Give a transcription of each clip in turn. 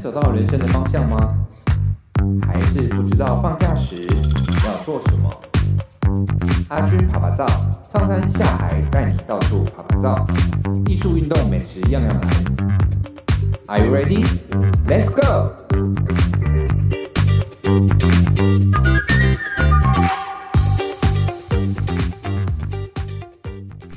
找到人生的方向吗？还是不知道放假时要做什么？阿军趴趴造，上山下海带你到处趴趴造，艺术、运动、美食样样来。Are you ready? Let's go!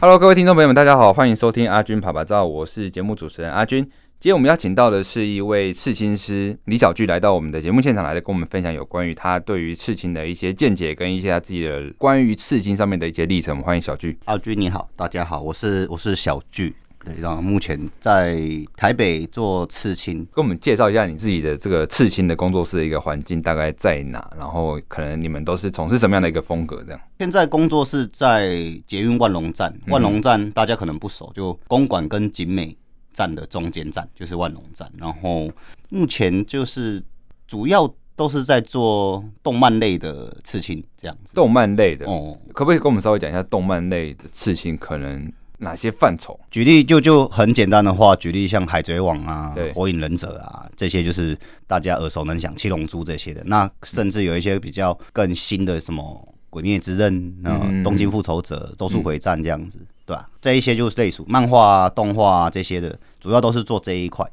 Hello，各位听众朋友们，大家好，欢迎收听阿军趴趴造，我是节目主持人阿军。今天我们邀请到的是一位刺青师李小巨，来到我们的节目现场来跟我们分享有关于他对于刺青的一些见解，跟一些他自己的关于刺青上面的一些历程。我们欢迎小巨。阿巨你好，大家好，我是我是小巨。对，然后目前在台北做刺青，跟我们介绍一下你自己的这个刺青的工作室的一个环境大概在哪？然后可能你们都是从事什么样的一个风格？这样。现在工作室在捷运万隆站，万隆站大家可能不熟，就公馆跟景美站的中间站就是万隆站。然后目前就是主要都是在做动漫类的刺青，这样子。动漫类的哦，可不可以跟我们稍微讲一下动漫类的刺青可能？哪些范畴？举例就就很简单的话，举例像《海贼王》啊，《火影忍者》啊，这些就是大家耳熟能详，《七龙珠》这些的。那甚至有一些比较更新的，什么《鬼灭之刃》啊，《东京复仇者》《咒术回战》这样子，对吧？这一些就是类似漫画啊、动画啊这些的，主要都是做这一块。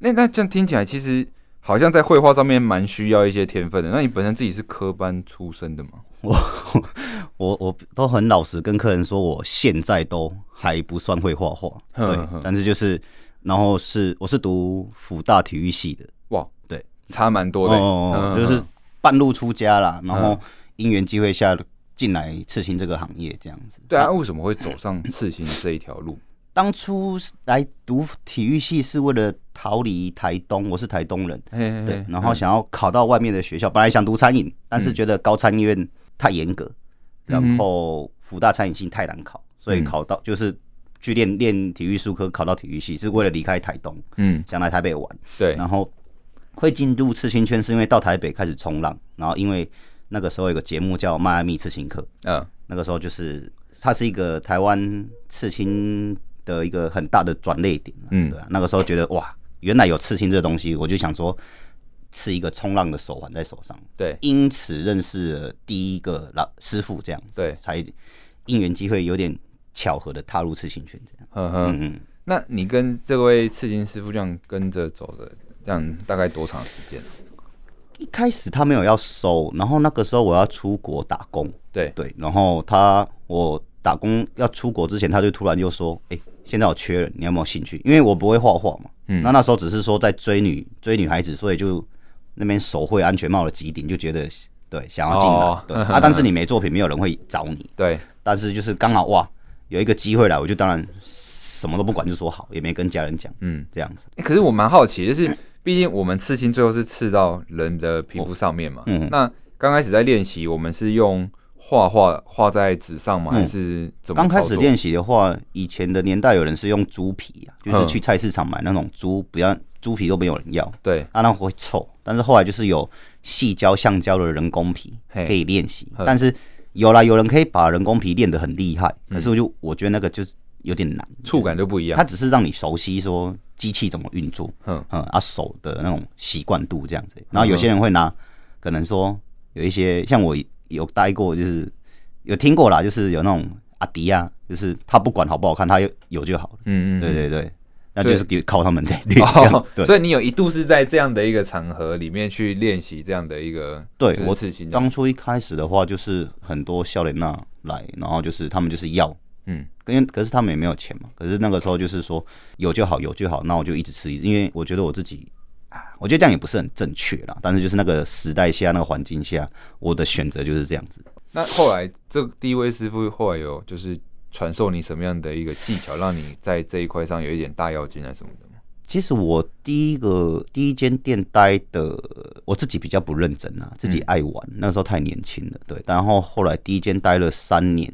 那那这样听起来，其实好像在绘画上面蛮需要一些天分的。那你本身自己是科班出身的吗？我我我都很老实跟客人说，我现在都还不算会画画，对，但是就是，然后是我是读辅大体育系的，哇，对，差蛮多的，哦，就是半路出家啦，然后因缘机会下进来刺青这个行业这样子。对啊，为什么会走上刺青这一条路？当初来读体育系是为了逃离台东，我是台东人，对，然后想要考到外面的学校，本来想读餐饮，但是觉得高餐院。太严格，然后福大餐饮系太难考，所以考到就是去练练体育术科，考到体育系是为了离开台东，嗯，想来台北玩，对，然后会进入刺青圈是因为到台北开始冲浪，然后因为那个时候有个节目叫《迈阿密刺青客》，嗯，那个时候就是它是一个台湾刺青的一个很大的转捩点，嗯，对，啊那个时候觉得哇，原来有刺青这个东西，我就想说。是一个冲浪的手环在手上，对，因此认识了第一个老师傅，这样子，对，才因缘机会有点巧合的踏入刺青圈，这样。嗯哼嗯，那你跟这位刺青师傅这样跟着走的，这样大概多长时间？一开始他没有要收，然后那个时候我要出国打工，对对，然后他我打工要出国之前，他就突然就说：“哎、欸，现在我缺人，你有没有兴趣？”因为我不会画画嘛，嗯，那那时候只是说在追女追女孩子，所以就。那边手绘安全帽的机顶就觉得对，想要进来、oh, 对啊，但是你没作品，没有人会找你。对，但是就是刚好哇，有一个机会来，我就当然什么都不管，就说好，也没跟家人讲，嗯，这样子。欸、可是我蛮好奇，就是毕竟我们刺青最后是刺到人的皮肤上面嘛，嗯，那刚开始在练习，我们是用画画画在纸上吗？还是怎么？刚开始练习的话，以前的年代有人是用猪皮啊，就是去菜市场买那种猪，不要猪皮都没有人要，对，啊，那会臭。但是后来就是有细胶、橡胶的人工皮可以练习，但是有啦，有人可以把人工皮练得很厉害，可是我就我觉得那个就是有点难，触感就不一样。它只是让你熟悉说机器怎么运作，嗯嗯，啊手的那种习惯度这样子。然后有些人会拿，可能说有一些像我有待过，就是有听过啦，就是有那种阿迪啊，就是他不管好不好看，他有有就好了。嗯嗯，对对对。那就是给靠他们在练习，对，所以你有一度是在这样的一个场合里面去练习这样的一个，对，我刺青。当初一开始的话，就是很多笑脸娜来，然后就是他们就是要，嗯，因为可是他们也没有钱嘛，可是那个时候就是说有就好，有就好，那我就一直吃，因为我觉得我自己啊，我觉得这样也不是很正确啦，但是就是那个时代下那个环境下，我的选择就是这样子。那后来这第一位师傅后来有就是。传授你什么样的一个技巧，让你在这一块上有一点大妖精啊什么的吗？其实我第一个第一间店待的，我自己比较不认真啊，自己爱玩，嗯、那时候太年轻了，对。然后后来第一间待了三年，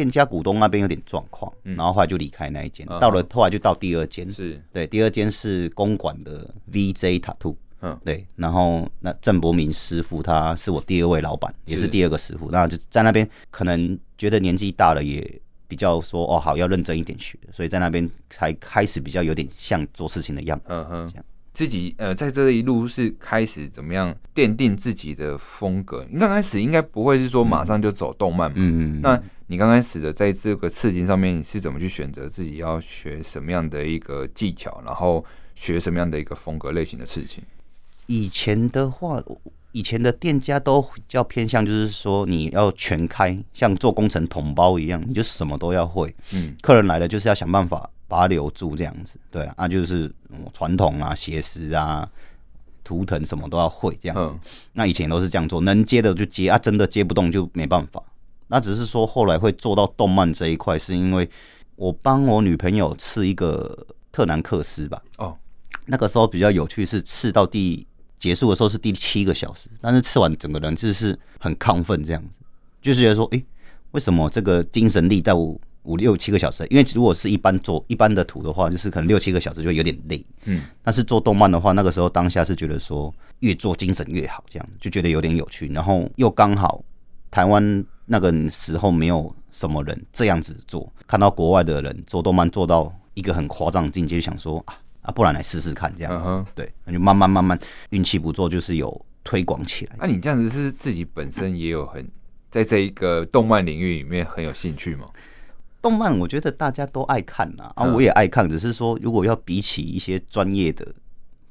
店家股东那边有点状况，然后后来就离开那一间，嗯、到了后来就到第二间，是对，第二间是公馆的 VJ Tattoo，嗯，对。然后那郑伯明师傅他是我第二位老板，也是第二个师傅，那就在那边可能觉得年纪大了也。比较说哦好，要认真一点学，所以在那边才开始比较有点像做事情的样子。嗯哼，自己呃，在这一路是开始怎么样奠定自己的风格？你刚开始应该不会是说马上就走动漫嘛？嗯嗯。那你刚开始的在这个刺激上面，你是怎么去选择自己要学什么样的一个技巧，然后学什么样的一个风格类型的刺青？以前的话，以前的店家都比较偏向，就是说你要全开，像做工程统包一样，你就什么都要会。嗯。客人来了就是要想办法。把它留住这样子，对啊，那就是传统啊、写实啊、图腾什么都要会这样子。那以前都是这样做，能接的就接啊，真的接不动就没办法。那只是说后来会做到动漫这一块，是因为我帮我女朋友刺一个特南克斯吧。哦，那个时候比较有趣，是刺到第结束的时候是第七个小时，但是刺完整个人就是很亢奋这样子，就是觉得说，诶，为什么这个精神力在我？五六七个小时，因为如果是一般做一般的图的话，就是可能六七个小时就有点累。嗯，但是做动漫的话，那个时候当下是觉得说越做精神越好，这样就觉得有点有趣。然后又刚好台湾那个时候没有什么人这样子做，看到国外的人做动漫做到一个很夸张的境界，就想说啊啊，不然来试试看这样子。Uh huh. 对，那就慢慢慢慢运气不错，就是有推广起来。那、啊、你这样子是自己本身也有很在这一个动漫领域里面很有兴趣吗？动漫我觉得大家都爱看呐，啊，我也爱看，只是说如果要比起一些专业的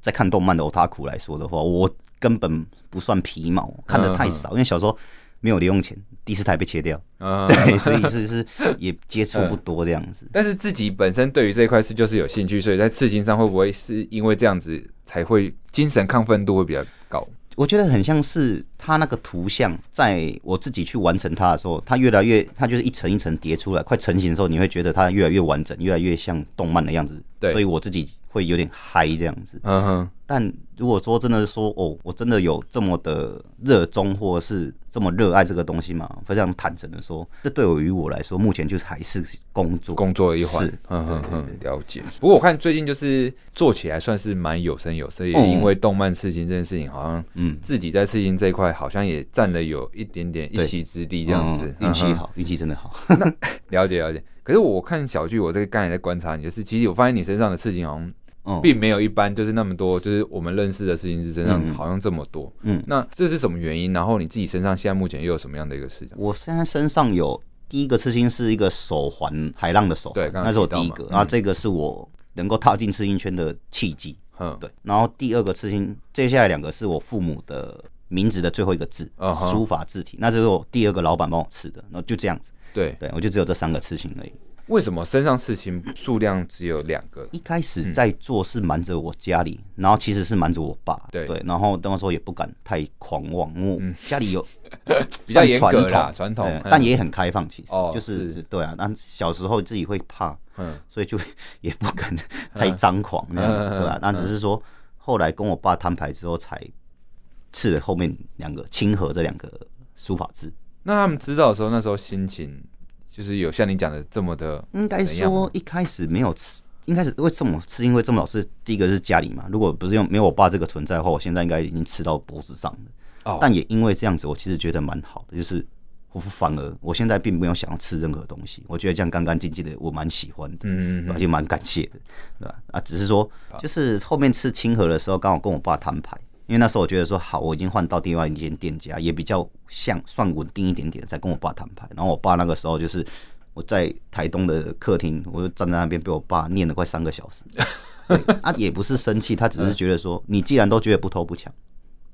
在看动漫的 otaku 来说的话，我根本不算皮毛，看的太少，因为小时候没有零用钱，第四台被切掉，对，所以是是也接触不多这样子。但是自己本身对于这一块是就是有兴趣，所以在刺青上会不会是因为这样子才会精神亢奋度会比较高？我觉得很像是它那个图像，在我自己去完成它的时候，它越来越，它就是一层一层叠出来，快成型的时候，你会觉得它越来越完整，越来越像动漫的样子。对，所以我自己。会有点嗨这样子，嗯哼。但如果说真的是说哦，我真的有这么的热衷，或者是这么热爱这个东西嘛？非常坦诚的说，这对于我来说，目前就是还是工作，工作的一环。嗯哼哼，了解。不过我看最近就是做起来算是蛮有声有色，也因为动漫刺青这件事情，好像嗯，自己在刺青这一块好像也占了有一点点一席之地这样子。运气好，运气真的好。了解了解。可是我看小剧，我这个刚才在观察你，就是其实我发现你身上的刺青好像。并没有一般就是那么多，就是我们认识的刺青师身上好像这么多。嗯，那这是什么原因？然后你自己身上现在目前又有什么样的一个事情？我现在身上有第一个刺青是一个手环，海浪的手环，对，那是我第一个。然后这个是我能够踏进刺青圈的契机。嗯，对。然后第二个刺青，接下来两个是我父母的名字的最后一个字，书法字体。那这是我第二个老板帮我刺的。然后就这样子。对，对我就只有这三个刺青而已。为什么身上刺青数量只有两个？一开始在做是瞒着我家里，然后其实是瞒着我爸。对对，然后那时候也不敢太狂妄，因为家里有 比较严格啦，传统，但也很开放。其实就是对啊，但小时候自己会怕，嗯所以就也不敢太张狂那样子，对啊，那只是说后来跟我爸摊牌之后，才刺了后面两个“清河”这两个书法字。那他们知道的时候，那时候心情？就是有像你讲的这么的，应该说一开始没有吃，应该是为什么吃？因为这么老师第一个是家里嘛，如果不是用没有我爸这个存在的话，我现在应该已经吃到脖子上了。哦，但也因为这样子，我其实觉得蛮好的，就是我反而我现在并没有想要吃任何东西，我觉得这样干干净净的，我蛮喜欢的，嗯嗯，而且蛮感谢的，对吧？啊，只是说就是后面吃清河的时候，刚好跟我爸摊牌。因为那时候我觉得说好，我已经换到另外一间店家，也比较像算稳定一点点，再跟我爸谈判。然后我爸那个时候就是我在台东的客厅，我就站在那边被我爸念了快三个小时。啊，也不是生气，他只是觉得说，你既然都觉得不偷不抢，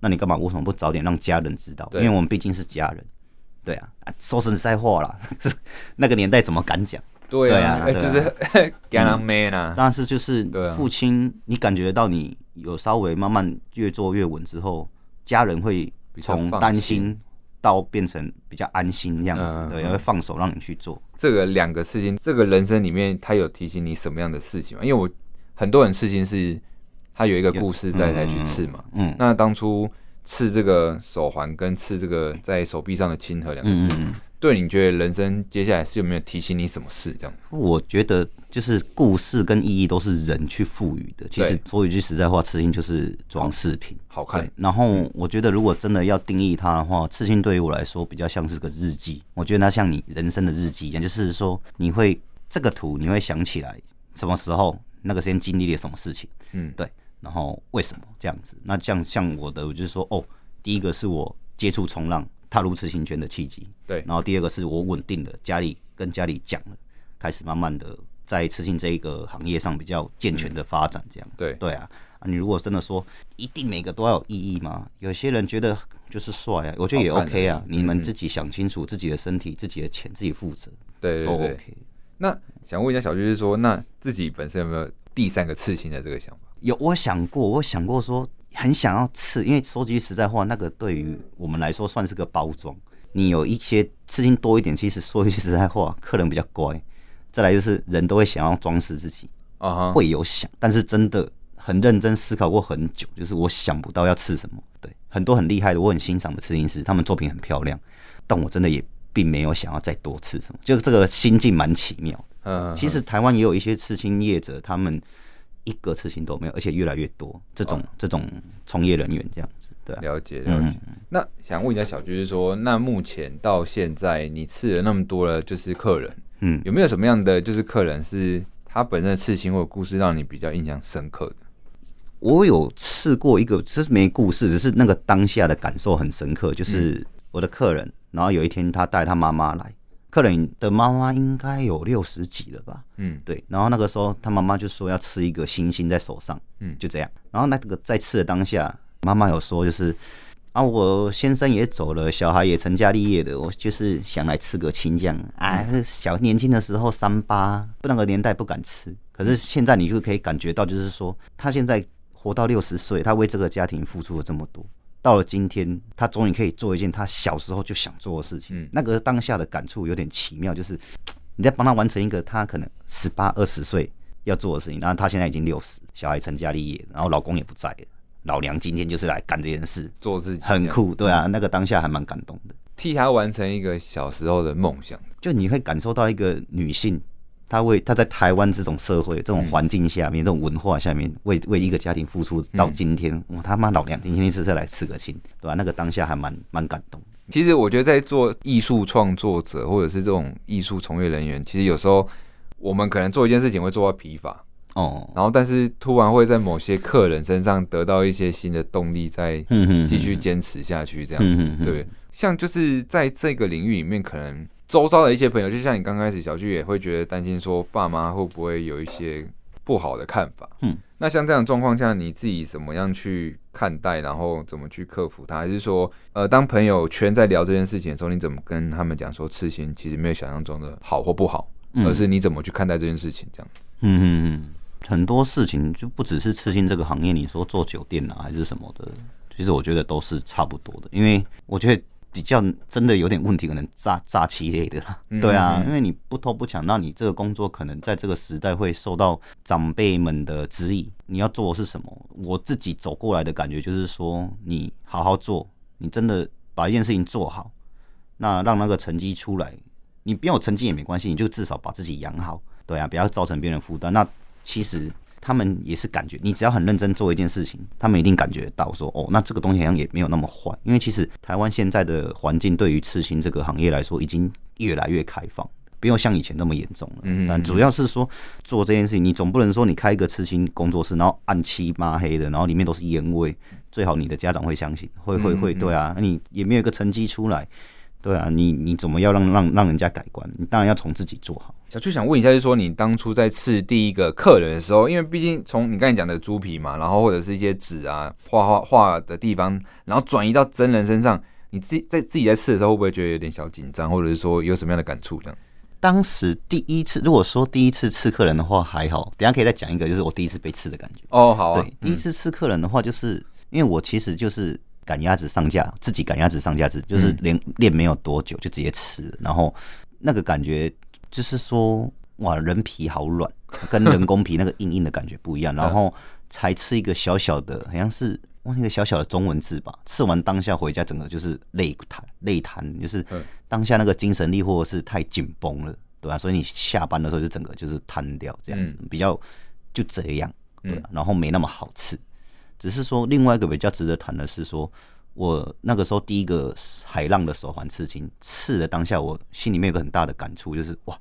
那你干嘛为什么不早点让家人知道？因为我们毕竟是家人。对啊，说实在话啦，那个年代怎么敢讲？对啊，就是给人骂啦。但是就是父亲，你感觉到你。有稍微慢慢越做越稳之后，家人会从担心到变成比较安心这样子，对，也会放手让你去做。这个两个事情，这个人生里面，他有提醒你什么样的事情吗？因为我很多人事情是，他有一个故事在才去刺嘛。嗯，那当初刺这个手环跟刺这个在手臂上的亲和两个字。嗯对，你觉得人生接下来是有没有提醒你什么事？这样，我觉得就是故事跟意义都是人去赋予的。其实说一句实在话，刺青就是装饰品，好看。然后我觉得，如果真的要定义它的话，刺青对于我来说比较像是个日记。我觉得它像你人生的日记一样，就是说你会这个图，你会想起来什么时候那个时间经历了什么事情。嗯，对。然后为什么这样子？那像像我的，我就是说，哦，第一个是我接触冲浪、踏入刺青圈的契机，对。然后第二个是我稳定的家里跟家里讲了，开始慢慢的在刺青这一个行业上比较健全的发展，这样子。对对啊，啊，你如果真的说一定每个都要有意义吗？有些人觉得就是帅啊，我觉得也 OK 啊。你们自己想清楚自己的身体、自己的钱，自己负责，对对对，都 OK。那想问一下小就，是说那自己本身有没有第三个刺青的这个想法？有，我想过，我想过说很想要刺，因为说句实在话，那个对于我们来说算是个包装。你有一些刺青多一点，其实说句实在话，客人比较乖。再来就是人都会想要装饰自己，啊，会有想，但是真的很认真思考过很久，就是我想不到要刺什么。对，很多很厉害的，我很欣赏的刺青师，他们作品很漂亮，但我真的也。并没有想要再多刺什么，就这个心境蛮奇妙。嗯，其实台湾也有一些刺青业者，他们一个刺青都没有，而且越来越多这种、哦、这种从业人员这样子。对、啊，了解了解。嗯、那想问一下小军，是说，那目前到现在你刺了那么多了，就是客人，嗯，有没有什么样的就是客人是他本身的刺青或者故事让你比较印象深刻的？我有刺过一个，其实没故事，只是那个当下的感受很深刻，就是我的客人。嗯然后有一天，他带他妈妈来，客人的妈妈应该有六十几了吧？嗯，对。然后那个时候，他妈妈就说要吃一个星星在手上，嗯，就这样。然后那个在吃的当下，妈妈有说就是啊，我先生也走了，小孩也成家立业的，我就是想来吃个青这样啊。小年轻的时候三八，那个年代不敢吃，可是现在你就可以感觉到，就是说他现在活到六十岁，他为这个家庭付出了这么多。到了今天，他终于可以做一件他小时候就想做的事情。嗯，那个当下的感触有点奇妙，就是 你在帮他完成一个他可能十八二十岁要做的事情，然后他现在已经六十，小孩成家立业，然后老公也不在了，老娘今天就是来干这件事，做自己，很酷，对啊，那个当下还蛮感动的，替他完成一个小时候的梦想，就你会感受到一个女性。他为他在台湾这种社会、这种环境下面、嗯、这种文化下面，为为一个家庭付出到今天，我、嗯、他妈老娘今天一次再来刺个亲，对吧？那个当下还蛮蛮感动。其实我觉得，在做艺术创作者或者是这种艺术从业人员，其实有时候我们可能做一件事情会做到疲乏哦，然后但是突然会在某些客人身上得到一些新的动力，再继续坚持下去，这样子。对，像就是在这个领域里面，可能。周遭的一些朋友，就像你刚开始，小聚也会觉得担心，说爸妈会不会有一些不好的看法。嗯，那像这样状况下，你自己怎么样去看待，然后怎么去克服它？还是说，呃，当朋友圈在聊这件事情的时候，你怎么跟他们讲说，刺青其实没有想象中的好或不好，而是你怎么去看待这件事情？这样。嗯嗯嗯，很多事情就不只是刺青这个行业，你说做酒店啊，还是什么的，其实我觉得都是差不多的，因为我觉得。比较真的有点问题，可能诈诈欺类的啦，对啊，因为你不偷不抢，那你这个工作可能在这个时代会受到长辈们的指引。你要做的是什么？我自己走过来的感觉就是说，你好好做，你真的把一件事情做好，那让那个成绩出来，你不要有成绩也没关系，你就至少把自己养好，对啊，不要造成别人负担。那其实。他们也是感觉，你只要很认真做一件事情，他们一定感觉到说，哦，那这个东西好像也没有那么坏。因为其实台湾现在的环境对于刺青这个行业来说，已经越来越开放，不用像以前那么严重了。嗯，但主要是说做这件事情，你总不能说你开一个刺青工作室，然后暗漆抹黑的，然后里面都是烟味，最好你的家长会相信，会会会，对啊，那你也没有一个成绩出来。对啊，你你怎么要让让让人家改观？你当然要从自己做好。小区想问一下，就是说你当初在刺第一个客人的时候，因为毕竟从你刚才讲的猪皮嘛，然后或者是一些纸啊画画画的地方，然后转移到真人身上，你自己在自己在刺的时候，会不会觉得有点小紧张，或者是说有什么样的感触？这样？当时第一次，如果说第一次刺客人的话还好，等下可以再讲一个，就是我第一次被刺的感觉。哦，好啊。对，第一次刺客人的话，就是、嗯、因为我其实就是。赶鸭子上架，自己赶鸭子上架子，就是连练没有多久就直接吃，然后那个感觉就是说，哇，人皮好软，跟人工皮那个硬硬的感觉不一样。然后才吃一个小小的，好像是哇，那个小小的中文字吧。吃完当下回家，整个就是累瘫，累瘫，就是当下那个精神力或者是太紧绷了，对吧、啊？所以你下班的时候就整个就是瘫掉，这样子比较就这样，对、啊，然后没那么好吃。只是说，另外一个比较值得谈的是说，我那个时候第一个海浪的手环刺青刺的当下，我心里面有个很大的感触，就是哇，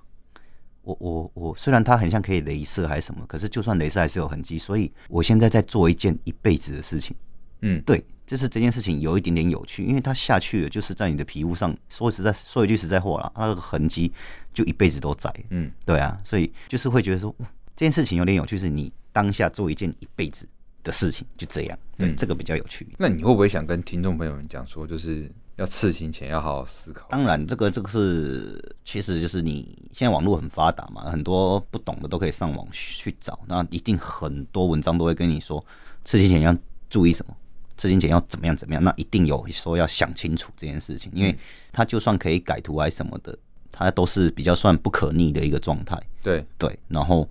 我我我虽然它很像可以镭射还是什么，可是就算镭射还是有痕迹，所以我现在在做一件一辈子的事情。嗯，对，就是这件事情有一点点有趣，因为它下去了，就是在你的皮肤上，说实在说一句实在话啦，它那个痕迹就一辈子都在。嗯，对啊，所以就是会觉得说这件事情有点有趣，是你当下做一件一辈子的事情，就这样。对，这个比较有趣。那你会不会想跟听众朋友们讲说，就是？要刺青前要好好思考。当然，这个这个是，其实就是你现在网络很发达嘛，很多不懂的都可以上网去找。那一定很多文章都会跟你说，刺青前要注意什么，刺青前要怎么样怎么样。那一定有说要想清楚这件事情，因为它就算可以改图还什么的，它都是比较算不可逆的一个状态。对对，然后。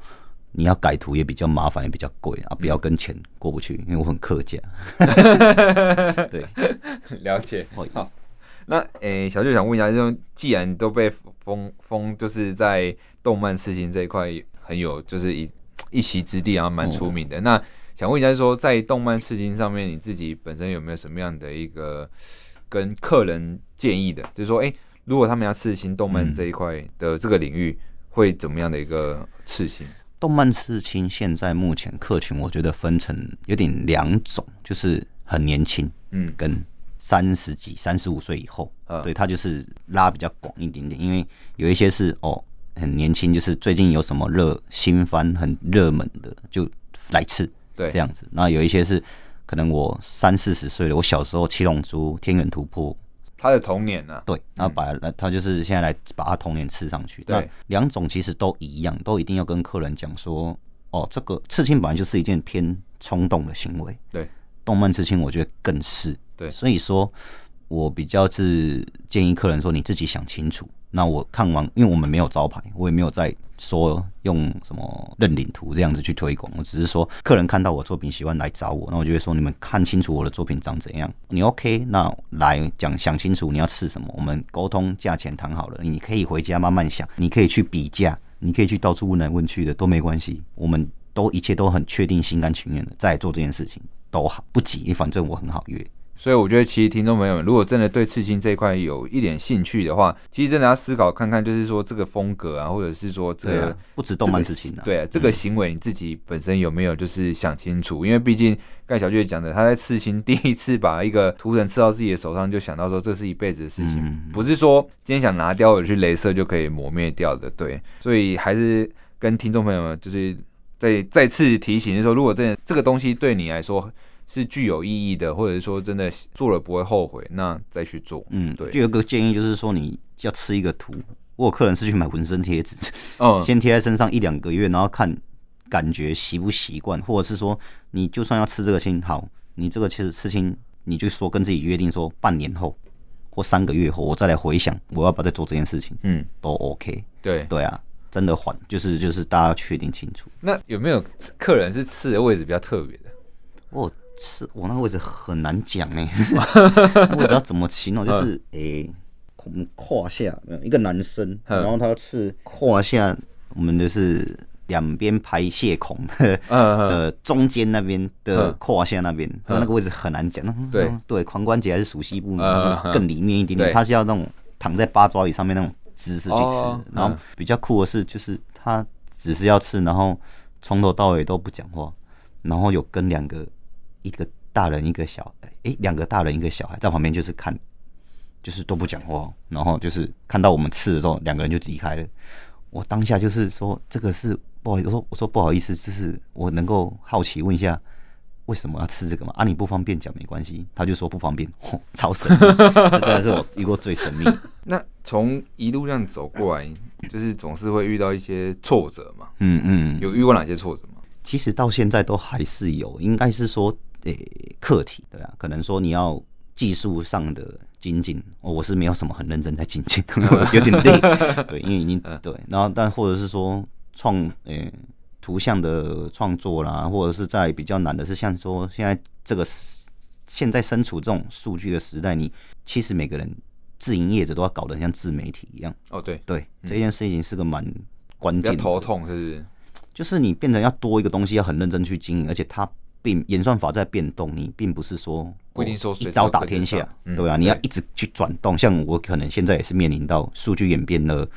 你要改图也比较麻烦，也比较贵啊！不要跟钱过不去，因为我很客家。对，了解。好，那诶、欸，小舅想问一下，就既然都被封封，就是在动漫刺青这一块很有，就是一一席之地，然后蛮出名的。哦、那想问一下，说在动漫刺青上面，你自己本身有没有什么样的一个跟客人建议的？就是说，哎、欸，如果他们要刺青动漫这一块的这个领域，会怎么样的一个刺青？动漫刺青现在目前客群，我觉得分成有点两种，就是很年轻，嗯，跟三十几、三十五岁以后，嗯，对，他就是拉比较广一点点，因为有一些是哦很年轻，就是最近有什么热新番很热门的就来刺，对，这样子。那有一些是可能我三四十岁了，我小时候七龙珠、天元突破。他的童年呢、啊？对，然后把他，他就是现在来把他童年刺上去。对，两种其实都一样，都一定要跟客人讲说，哦，这个刺青本来就是一件偏冲动的行为。对，动漫刺青我觉得更是。对，所以说，我比较是建议客人说，你自己想清楚。那我看完，因为我们没有招牌，我也没有在说用什么认领图这样子去推广。我只是说，客人看到我作品喜欢来找我，那我就会说，你们看清楚我的作品长怎样。你 OK？那来讲想清楚你要吃什么，我们沟通价钱谈好了，你可以回家慢慢想，你可以去比价，你可以去到处问来问去的都没关系。我们都一切都很确定，心甘情愿的在做这件事情都好，不急，反正我很好约。所以我觉得，其实听众朋友们，如果真的对刺青这一块有一点兴趣的话，其实真的要思考看看，就是说这个风格啊，或者是说这个、啊、不止动漫刺青啊，对啊，这个行为你自己本身有没有就是想清楚？嗯、因为毕竟刚才小舅讲的，他在刺青第一次把一个图腾刺到自己的手上，就想到说这是一辈子的事情，嗯、不是说今天想拿掉我去镭射就可以磨灭掉的。对，所以还是跟听众朋友们就是再再次提醒，就是说如果真的这个东西对你来说。是具有意义的，或者是说真的做了不会后悔，那再去做。嗯，对。就有个建议，就是说你要吃一个图。我有客人是去买纹身贴纸，嗯，先贴在身上一两个月，然后看感觉习不习惯，或者是说你就算要吃这个青，好，你这个其实刺青，你就说跟自己约定说半年后或三个月后，我再来回想我要不要再做这件事情，嗯，都 OK。对对啊，真的缓，就是就是大家确定清楚。那有没有客人是刺的位置比较特别的？哦。是我那个位置很难讲呢，位置要怎么形容？就是诶，胯下一个男生，然后他是胯下，我们就是两边排泄孔 的中间那边的胯下那边，他那个位置很难讲。对。对，髋关节还是属膝部，更里面一点点。他是要那种躺在八爪鱼上面那种姿势去吃，然后比较酷的是，就是他只是要吃，然后从头到尾都不讲话，然后有跟两个。一个大人，一个小，哎，两个大人，一个小孩在旁边，就是看，就是都不讲话，然后就是看到我们吃的时候，两个人就离开了。我当下就是说，这个是不好意思，我说我说不好意思，就是我能够好奇问一下，为什么要吃这个嘛？啊，你不方便讲没关系，他就说不方便，哦、超神秘，这真的是我遇过最神秘。那从一路这样走过来，就是总是会遇到一些挫折嘛？嗯嗯，有遇过哪些挫折吗？其实到现在都还是有，应该是说。诶，课题对啊，可能说你要技术上的精进，我是没有什么很认真在精进，有点累，对，因为已经对，然后但或者是说创诶图像的创作啦，或者是在比较难的是像说现在这个现在身处这种数据的时代，你其实每个人自营业者都要搞得像自媒体一样。哦，对对，这件事情是个蛮关键，头痛是不是？就是你变成要多一个东西，要很认真去经营，而且它。并演算法在变动，你并不是说不一定说一招打天下，对啊，你要一直去转动。像我可能现在也是面临到数据演变了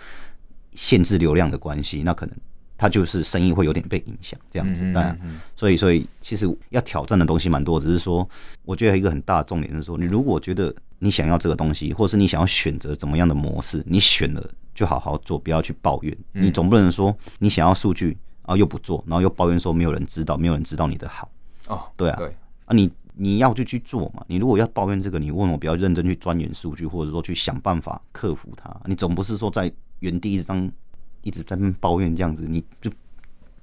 限制流量的关系，那可能它就是生意会有点被影响这样子。当然，所以所以其实要挑战的东西蛮多，只是说我觉得一个很大的重点是说，你如果觉得你想要这个东西，或是你想要选择怎么样的模式，你选了就好好做，不要去抱怨。你总不能说你想要数据，然后又不做，然后又抱怨说没有人知道，没有人知道你的好。哦，对啊，对啊，你你要就去做嘛。你如果要抱怨这个，你问我比较认真去钻研数据，或者说去想办法克服它。你总不是说在原地一直当一直在那抱怨这样子，你就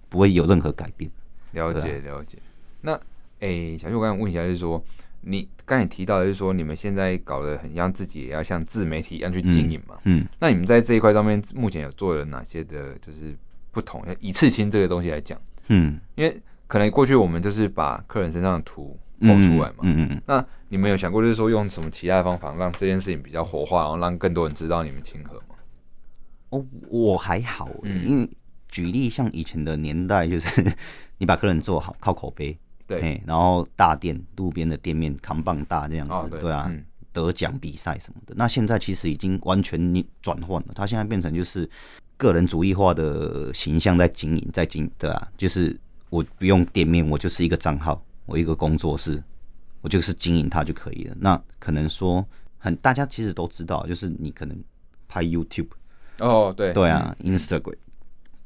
不会有任何改变。了解了解。那诶，小旭，我刚才问一下，就是说你刚才提到的就是说，你们现在搞得很像自己也要像自媒体一样去经营嘛？嗯。那你们在这一块上面目前有做了哪些的，就是不同？以刺青这个东西来讲，嗯，因为。可能过去我们就是把客人身上的图抛出来嘛，嗯嗯嗯。那你们有想过就是说用什么其他的方法让这件事情比较活化，然后让更多人知道你们清河吗？哦，我还好，因为举例像以前的年代，就是 你把客人做好，靠口碑，对，然后大店路边的店面扛棒大这样子，对啊，得奖比赛什么的。那现在其实已经完全你转换了，它现在变成就是个人主义化的形象在经营，在经对啊，就是。我不用店面，我就是一个账号，我一个工作室，我就是经营它就可以了。那可能说很大家其实都知道，就是你可能拍 YouTube 哦，对对啊，Instagram、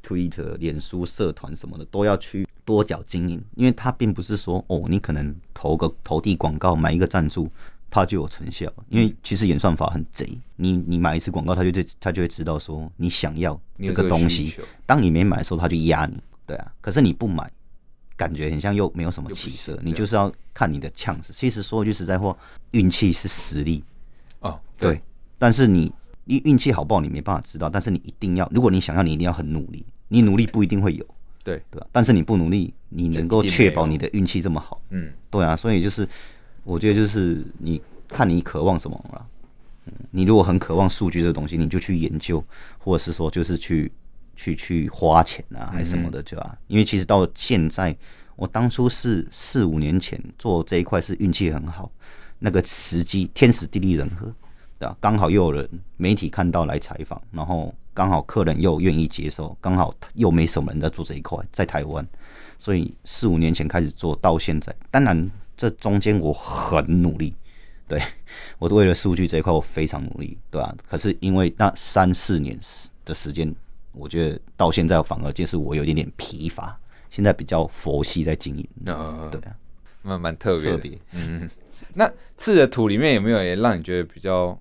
Twitter、脸书社团什么的都要去多角经营，因为它并不是说哦，你可能投个投递广告买一个赞助，它就有成效。因为其实演算法很贼，你你买一次广告，它就它就会知道说你想要这个东西，当你没买的时候，它就压你，对啊。可是你不买。感觉很像又没有什么起色，你就是要看你的呛子。其实说句实在话，运气是实力哦，对。但是你你运气好不好，你没办法知道。但是你一定要，如果你想要，你一定要很努力。你努力不一定会有，对对吧？但是你不努力，你能够确保你的运气这么好？嗯，对啊。所以就是，我觉得就是你看你渴望什么了。嗯，你如果很渴望数据这个东西，你就去研究，或者是说就是去。去去花钱啊，还是什么的，对吧？因为其实到现在，我当初是四五年前做这一块是运气很好，那个时机天时地利人和，对吧？刚好又有人媒体看到来采访，然后刚好客人又愿意接受，刚好又没什么人在做这一块，在台湾，所以四五年前开始做到现在。当然这中间我很努力，对，我为了数据这一块我非常努力，对吧？可是因为那三四年的时间。我觉得到现在反而就是我有点点疲乏，现在比较佛系在经营。嗯，对啊，蛮蛮特别特别。嗯，那刺的图里面有没有也让你觉得比较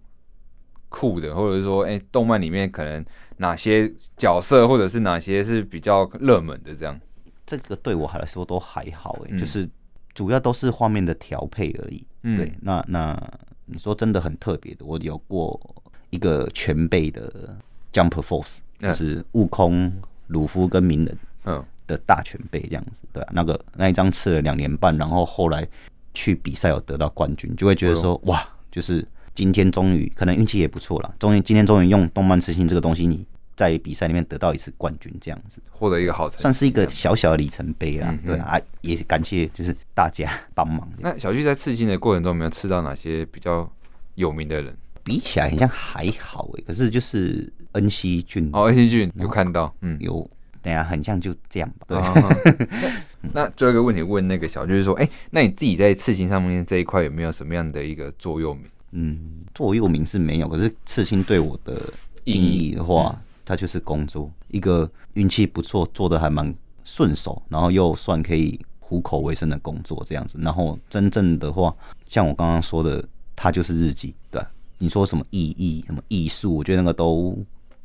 酷的，或者是说，哎、欸，动漫里面可能哪些角色，或者是哪些是比较热门的这样？这个对我来说都还好，哎，就是主要都是画面的调配而已。嗯，对，那那你说真的很特别的，我有过一个全背的 Jump Force。就是悟空、鲁夫跟鸣人，嗯，的大全背这样子，对啊，那个那一张吃了两年半，然后后来去比赛有得到冠军，就会觉得说哇，就是今天终于可能运气也不错了，终于今天终于用动漫刺青这个东西，你在比赛里面得到一次冠军，这样子获得一个好成，算是一个小小的里程碑啊，对啊，也感谢就是大家帮忙。那小旭在刺青的过程中，有没有刺到哪些比较有名的人？比起来好像还好哎，可是就是。恩熙俊哦，恩熙俊有看到，嗯，有，等下很像就这样吧。对，那最后一个问题问那个小，就是说，哎，那你自己在刺青上面这一块有没有什么样的一个座右铭？嗯，座右铭是没有，可是刺青对我的意义的话，它就是工作，一个运气不错，做的还蛮顺手，然后又算可以糊口为生的工作这样子。然后真正的话，像我刚刚说的，它就是日记，对吧？你说什么意义、什么艺术，我觉得那个都。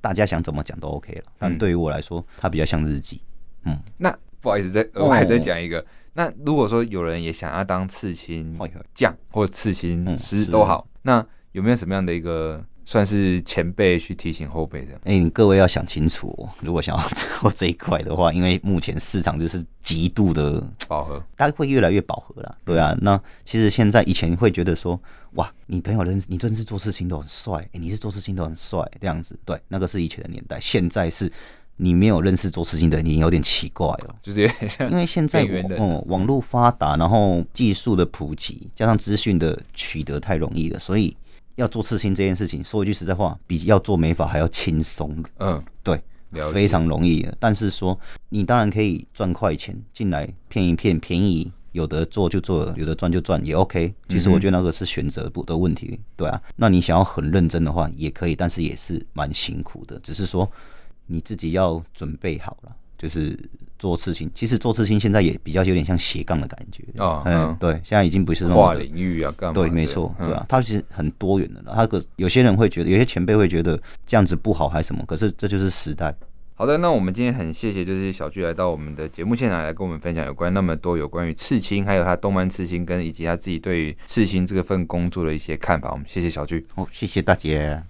大家想怎么讲都 OK 了，但对于我来说，它比较像日记。嗯，那不好意思，再额外再讲一个。那如果说有人也想要当刺青匠或者刺青师都好，那有没有什么样的一个？算是前辈去提醒后辈这样。哎、欸，各位要想清楚哦，如果想要做这一块的话，因为目前市场就是极度的饱和，大家会越来越饱和了。对啊，那其实现在以前会觉得说，哇，你朋友认识你认识做事情都很帅，哎、欸，你是做事情都很帅这样子。对，那个是以前的年代，现在是你没有认识做事情的，你有点奇怪哦。就是因为现在哦，网络发达，然后技术的普及，加上资讯的取得太容易了，所以。要做刺青这件事情，说一句实在话，比要做美发还要轻松。嗯，对，非常容易。但是说你当然可以赚快钱进来骗一骗，便宜有的做就做，有的赚就赚也 OK。其实我觉得那个是选择不的问题，对啊。那你想要很认真的话也可以，但是也是蛮辛苦的，只是说你自己要准备好了。就是做刺青，其实做刺青现在也比较有点像斜杠的感觉啊，嗯，对，现在已经不是那种跨领域啊，干嘛？对，没错，对啊，它其实很多元的。他可有些人会觉得，有些前辈会觉得这样子不好还是什么，可是这就是时代。好的，那我们今天很谢谢，就是小聚来到我们的节目现场来跟我们分享有关那么多有关于刺青，还有他动漫刺青跟以及他自己对于刺青这个份工作的一些看法。我们谢谢小聚，好，谢谢大家。